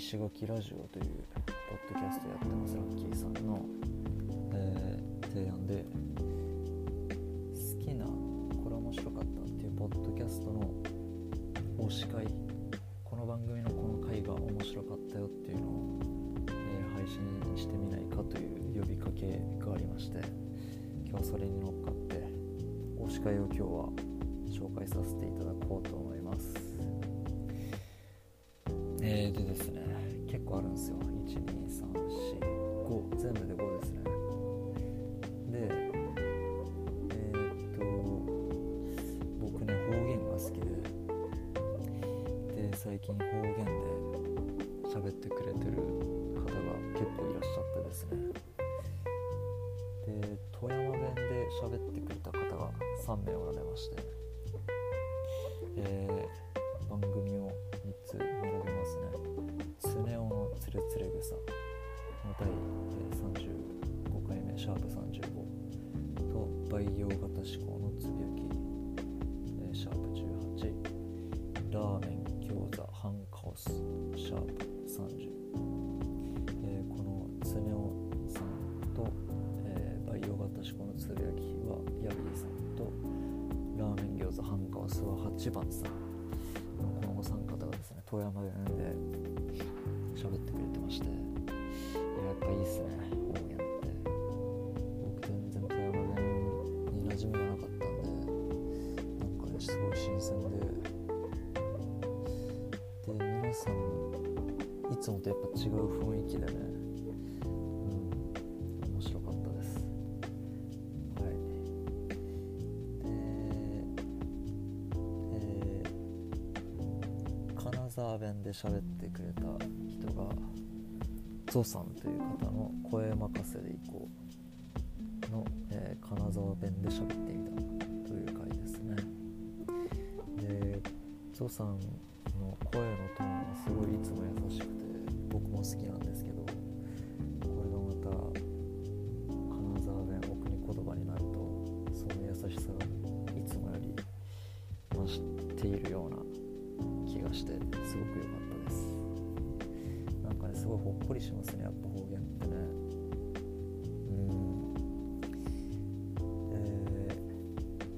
ガキラジオというポッドキャストやってますラッキーさんの、えー、提案で好きなこれ面白かったっていうポッドキャストの推し会この番組のこの回が面白かったよっていうのを、えー、配信してみないかという呼びかけがありまして今日それに乗っかって推し会を今日は紹介させていただこうと思います。えー、でですね。結構あるんですよ。12345全部で5ですね。でえー、っと僕ね方言が好きで。で最近方言で喋ってくれてる方が結構いらっしゃってですね。で富山弁で喋ってくれた方が3名おられまして、えー、夫のつれ草」の第、35回目。シャープ35と「培養型思考のつぶやき」、シャープ18ラーメン餃子ハンカオス。シャープ30、え、このスネ夫さんと、え、培養型思考のつぶやきはヤビーさんとラーメン餃子ハンカオスは8番さん。このお三方がですね富山で喋ってくれてまして。やっぱいいっすね。方言って。僕全然富山弁に馴染みがなかったんで。なんかねすごい新鮮で。で皆さんいつもとやっぱ違う雰囲気でね。うん。面白かったです。はい。でえー金沢弁で喋ってくれたがゾさんという方の「声任せでいこう」の、えー金沢弁で喋ってみたという回ですね。でゾさんの声のトーンがすごいいつも優しくて僕も好きなんですけどこれがまた金沢弁お国言葉になるとその優しさがいつもより増しているような気がしてすごく良かったです。ねすごいほっこりしますねやっぱ方言ってね。うん。え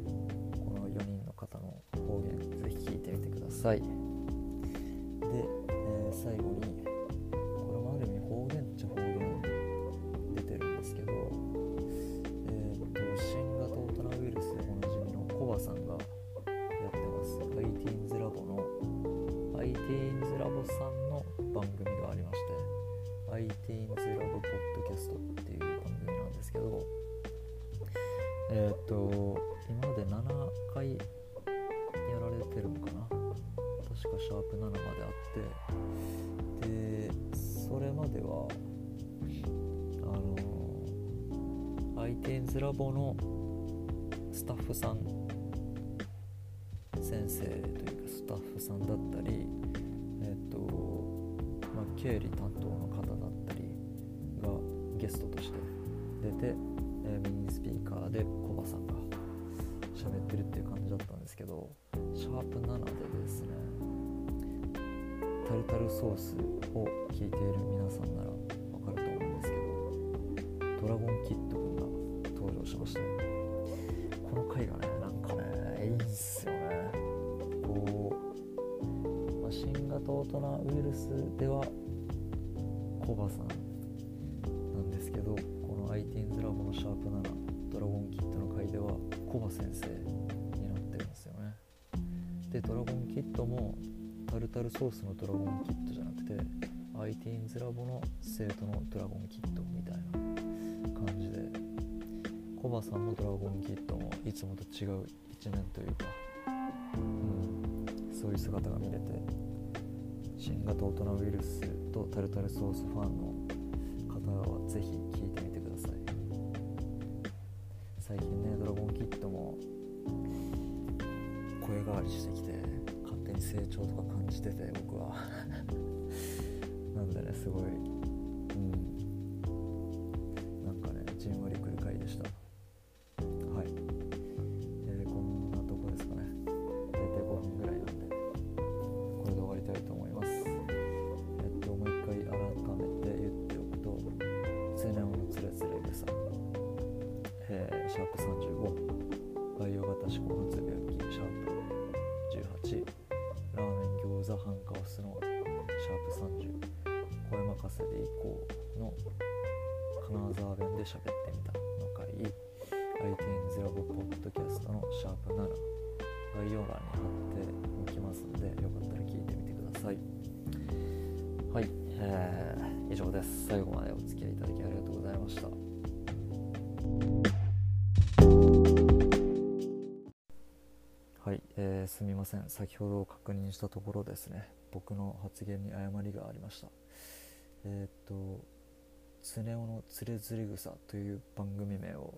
ーこの4人の方の方言ぜひ聞いてみてください。ITINS ラボポッドキャストっていう番組なんですけどえーっと今まで7回やられてるのかな？確かシャープ7まであって。でそれまではあの ITINS ラボのスタッフさん先生というかスタッフさんだったりえっ、とまあ経理担当の方ゲストとして出て、えーメインスピーカーでコバさんが喋ってるっていう感じだったんですけどシャープ7でですねタルタルソースを聞いている皆さんならわかると思うんですけどドラゴンキッドくんが登場しましてこの回がねなんかねいいんすよね。こう、まあ、新型大人ウイルスではコバさんですけどこの ITINS ラボのシャープ7ドラゴンキッドの回ではコバ先生になってるんですよね。でドラゴンキッドもタルタルソースのドラゴンキッドじゃなくて ITINS ラボの生徒のドラゴンキッドみたいな感じでコバさんのドラゴンキッドもいつもと違う一面というか、うん、そういう姿が見れて新型大人ウイルスとタルタルソースファンのぜひ聴いてみてください。最近ねドラゴンキッドも声変わりしてきて勝手に成長とか感じてて僕は。なんでねすごいうん。のシャープ30声任せで以降の金沢弁で喋ってみたの回 iTunes ラボポッドキャストのシャープ7概要欄に貼っておきますのでよかったら聞いてみてください。はい、えー、以上です。最後までお付き合いいただきありがとうございました。ー、すみません。先ほど確認したところですね。僕の発言に誤りがありました。えー、っと常雄のつれづれ草という番組名を、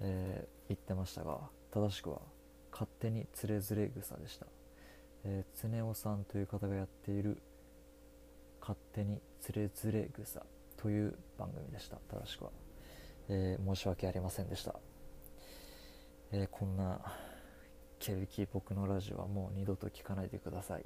えー、言ってましたが正しくは勝手につれづれ草でした、えー、常雄さんという方がやっている勝手につれづれ草という番組でした。正しくは、え、申し訳ありませんでした、え、こんなケルキ僕のラジオはもう二度と聞かないでください。